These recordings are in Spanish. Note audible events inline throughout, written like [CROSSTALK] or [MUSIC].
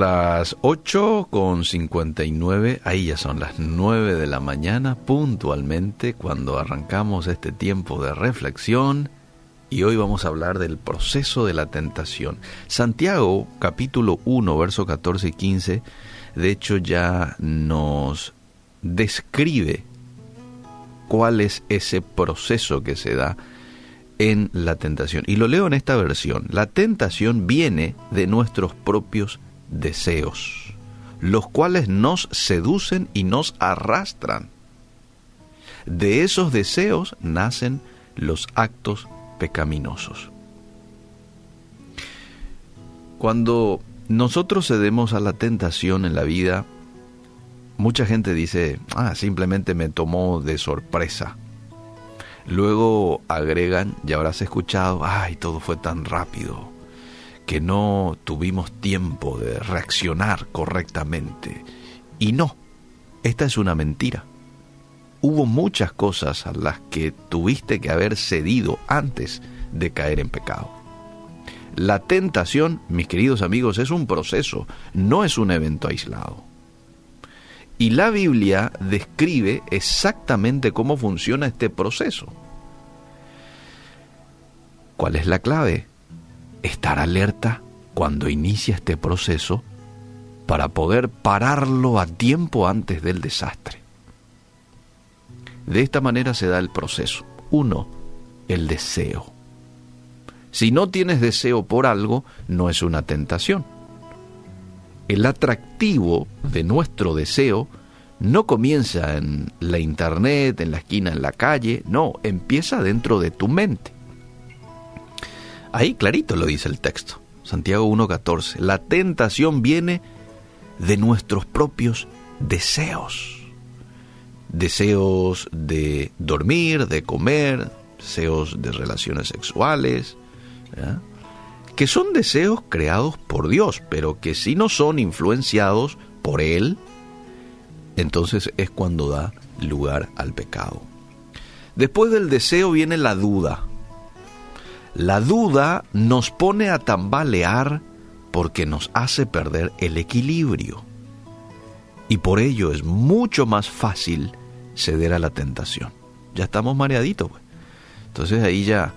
las 8 con 59, ahí ya son las 9 de la mañana puntualmente cuando arrancamos este tiempo de reflexión y hoy vamos a hablar del proceso de la tentación. Santiago capítulo 1 verso 14 y 15 de hecho ya nos describe cuál es ese proceso que se da en la tentación. Y lo leo en esta versión. La tentación viene de nuestros propios deseos, los cuales nos seducen y nos arrastran. De esos deseos nacen los actos pecaminosos. Cuando nosotros cedemos a la tentación en la vida, mucha gente dice, ah, simplemente me tomó de sorpresa. Luego agregan, ya habrás escuchado, ay, todo fue tan rápido que no tuvimos tiempo de reaccionar correctamente. Y no, esta es una mentira. Hubo muchas cosas a las que tuviste que haber cedido antes de caer en pecado. La tentación, mis queridos amigos, es un proceso, no es un evento aislado. Y la Biblia describe exactamente cómo funciona este proceso. ¿Cuál es la clave? Estar alerta cuando inicia este proceso para poder pararlo a tiempo antes del desastre. De esta manera se da el proceso. Uno, el deseo. Si no tienes deseo por algo, no es una tentación el atractivo de nuestro deseo no comienza en la internet, en la esquina, en la calle, no, empieza dentro de tu mente. Ahí clarito lo dice el texto, Santiago 1.14, la tentación viene de nuestros propios deseos. Deseos de dormir, de comer, deseos de relaciones sexuales que son deseos creados por Dios, pero que si no son influenciados por Él, entonces es cuando da lugar al pecado. Después del deseo viene la duda. La duda nos pone a tambalear porque nos hace perder el equilibrio. Y por ello es mucho más fácil ceder a la tentación. Ya estamos mareaditos. Pues. Entonces ahí ya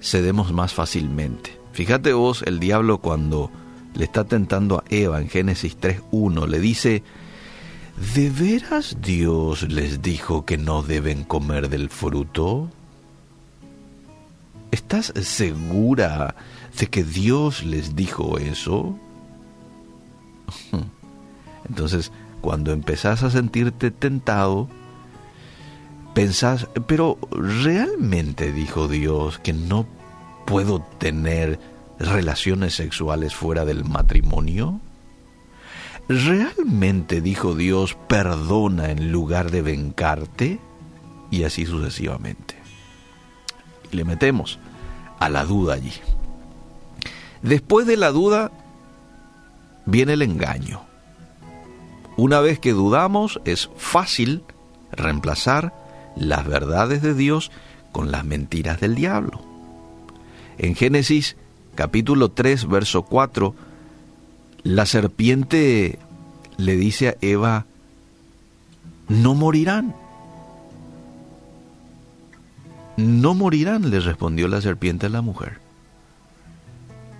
cedemos más fácilmente. Fíjate vos, el diablo cuando le está tentando a Eva en Génesis 3.1, le dice, ¿de veras Dios les dijo que no deben comer del fruto? ¿Estás segura de que Dios les dijo eso? [LAUGHS] Entonces, cuando empezás a sentirte tentado, pensás, pero ¿realmente dijo Dios que no ¿Puedo tener relaciones sexuales fuera del matrimonio? ¿Realmente, dijo Dios, perdona en lugar de vengarte? Y así sucesivamente. Le metemos a la duda allí. Después de la duda viene el engaño. Una vez que dudamos es fácil reemplazar las verdades de Dios con las mentiras del diablo. En Génesis capítulo 3, verso 4, la serpiente le dice a Eva, no morirán. No morirán, le respondió la serpiente a la mujer.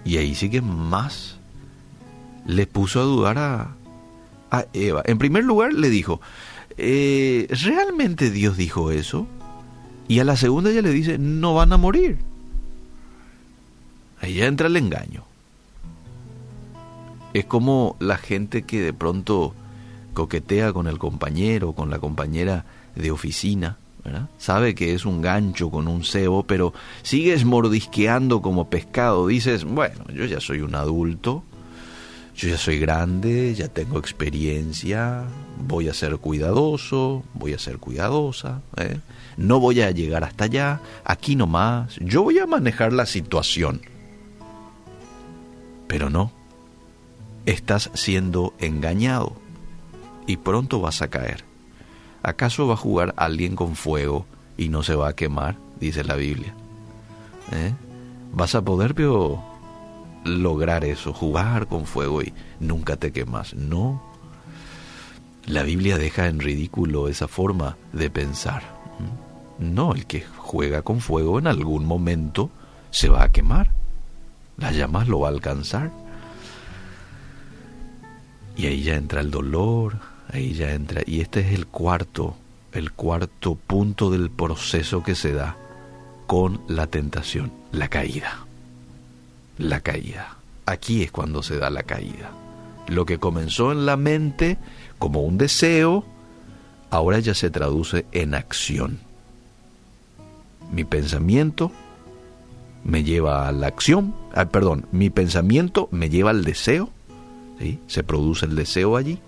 Y ahí sí que más le puso a dudar a, Eva. En primer lugar le dijo, eh, ¿realmente Dios dijo eso? Y a la segunda ella le dice, no van a morir. Ahí entra el engaño. Es como la gente que de pronto coquetea con el compañero, con la compañera de oficina, sabe que es un gancho con un cebo, pero sigues mordisqueando como pescado. Dices, bueno, yo ya soy un adulto, yo ya soy grande, ya tengo experiencia, voy a ser cuidadoso, voy a ser cuidadosa, ¿eh? no voy a llegar hasta allá, aquí nomás, yo voy a manejar la situación. Pero no, estás siendo engañado y pronto vas a caer. ¿Acaso va a jugar alguien con fuego y no se va a quemar? Dice la Biblia. ¿Eh? Vas a poder, lograr eso, jugar con fuego y nunca te quemas. No. La Biblia deja en ridículo esa forma de pensar. No, el que juega con fuego en algún momento se va a quemar. Las llamas lo va a alcanzar. Y ahí ya entra el dolor, ahí ya entra. Y este es el cuarto, el cuarto punto del proceso que se da con la tentación, la caída. La caída. Aquí es cuando se da la caída. Lo que comenzó en la mente como un deseo, ahora ya se traduce en acción. Mi pensamiento me lleva a la acción, ah, perdón, mi pensamiento me lleva al deseo, ¿sí? se produce el deseo allí,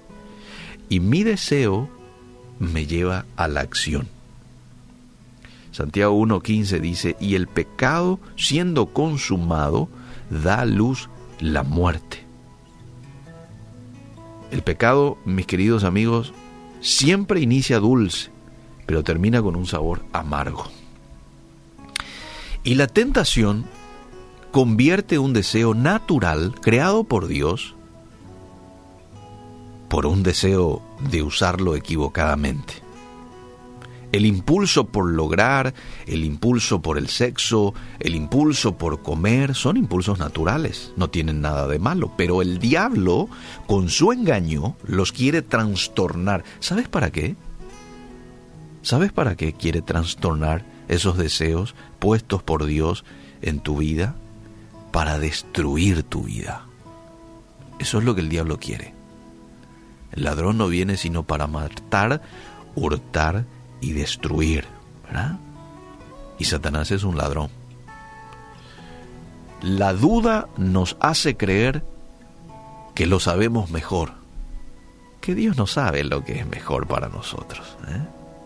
y mi deseo me lleva a la acción. Santiago 1.15 dice, y el pecado siendo consumado da a luz la muerte. El pecado, mis queridos amigos, siempre inicia dulce, pero termina con un sabor amargo. Y la tentación convierte un deseo natural creado por Dios por un deseo de usarlo equivocadamente. El impulso por lograr, el impulso por el sexo, el impulso por comer, son impulsos naturales, no tienen nada de malo, pero el diablo, con su engaño, los quiere trastornar. ¿Sabes para qué? ¿Sabes para qué quiere trastornar esos deseos puestos por Dios en tu vida? Para destruir tu vida. Eso es lo que el diablo quiere. El ladrón no viene sino para matar, hurtar y destruir, ¿verdad? Y Satanás es un ladrón. La duda nos hace creer que lo sabemos mejor, que Dios no sabe lo que es mejor para nosotros. ¿eh?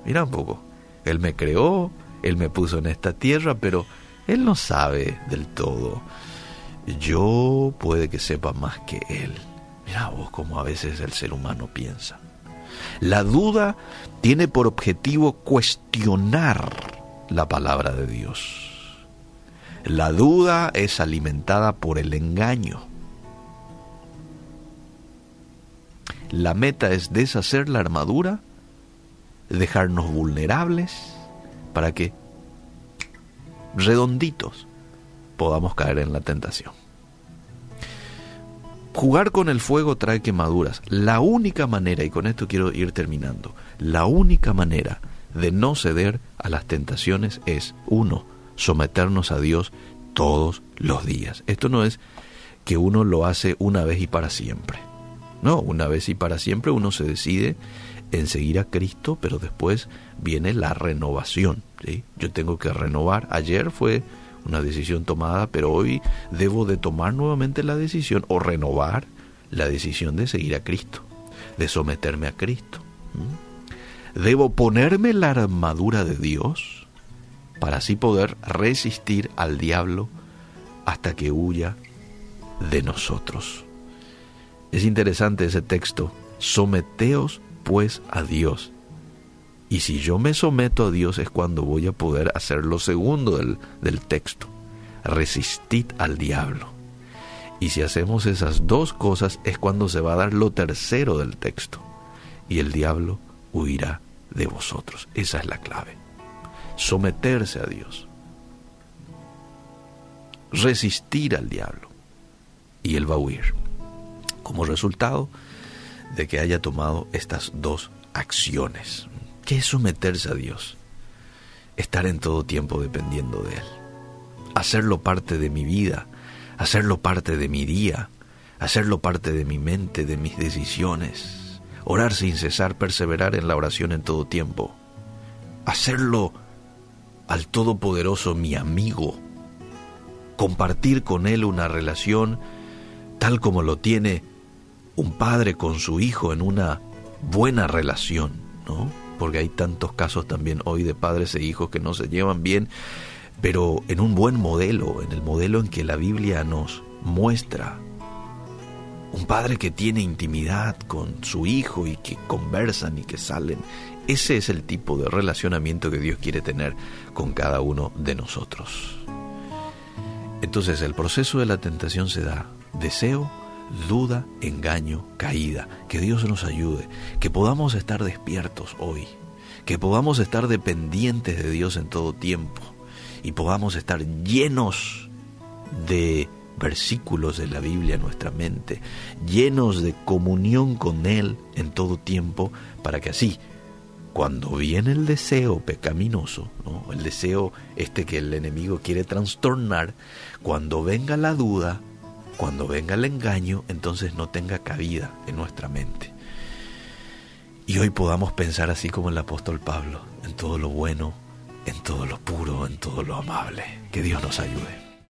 Mira un poco, Él me creó, Él me puso en esta tierra, pero Él no sabe del todo. Yo puede que sepa más que Él. Mira vos cómo a veces el ser humano piensa. La duda tiene por objetivo cuestionar la palabra de Dios. La duda es alimentada por el engaño. La meta es deshacer la armadura, dejarnos vulnerables para que redonditos podamos caer en la tentación. Jugar con el fuego trae quemaduras. La única manera, y con esto quiero ir terminando, la única manera de no ceder a las tentaciones es, uno, someternos a Dios todos los días. Esto no es que uno lo hace una vez y para siempre. No, una vez y para siempre uno se decide en seguir a Cristo, pero después viene la renovación. Yo tengo que renovar. Ayer fue una decisión tomada, pero hoy debo de tomar nuevamente la decisión o renovar la decisión de seguir a Cristo, de someterme a Cristo. Debo ponerme la armadura de Dios para así poder resistir al diablo hasta que huya de nosotros. Es interesante ese texto. Someteos pues a Dios y si yo me someto a Dios es cuando voy a poder hacer lo segundo del, del texto. Resistid al diablo. Y si hacemos esas dos cosas es cuando se va a dar lo tercero del texto. Y el diablo huirá de vosotros. Esa es la clave. Someterse a Dios. Resistir al diablo. Y él va a huir. Como resultado de que haya tomado estas dos acciones. ¿Qué es someterse a Dios? Estar en todo tiempo dependiendo de Él. Hacerlo parte de mi vida, hacerlo parte de mi día, hacerlo parte de mi mente, de mis decisiones. Orar sin cesar, perseverar en la oración en todo tiempo. Hacerlo al Todopoderoso mi amigo. Compartir con Él una relación tal como lo tiene un padre con su hijo en una buena relación, ¿no? Porque hay tantos casos también hoy de padres e hijos que no se llevan bien, pero en un buen modelo, en el modelo en que la Biblia nos muestra. Un padre que tiene intimidad con su hijo y que conversan y que salen. Ese es el tipo de relacionamiento que Dios quiere tener con cada uno de nosotros. Entonces el proceso de la tentación se da deseo, duda, engaño, caída. Que Dios nos ayude, que podamos estar despiertos hoy, que podamos estar dependientes de Dios en todo tiempo y podamos estar llenos de versículos de la Biblia en nuestra mente, llenos de comunión con Él en todo tiempo, para que así, cuando viene el deseo pecaminoso, el deseo este que el enemigo quiere trastornar, cuando venga la duda, cuando venga el engaño, entonces no tenga cabida en nuestra mente. Y hoy podamos pensar así como el apóstol Pablo, en todo lo bueno, en todo lo puro, en todo lo amable. Que Dios nos ayude.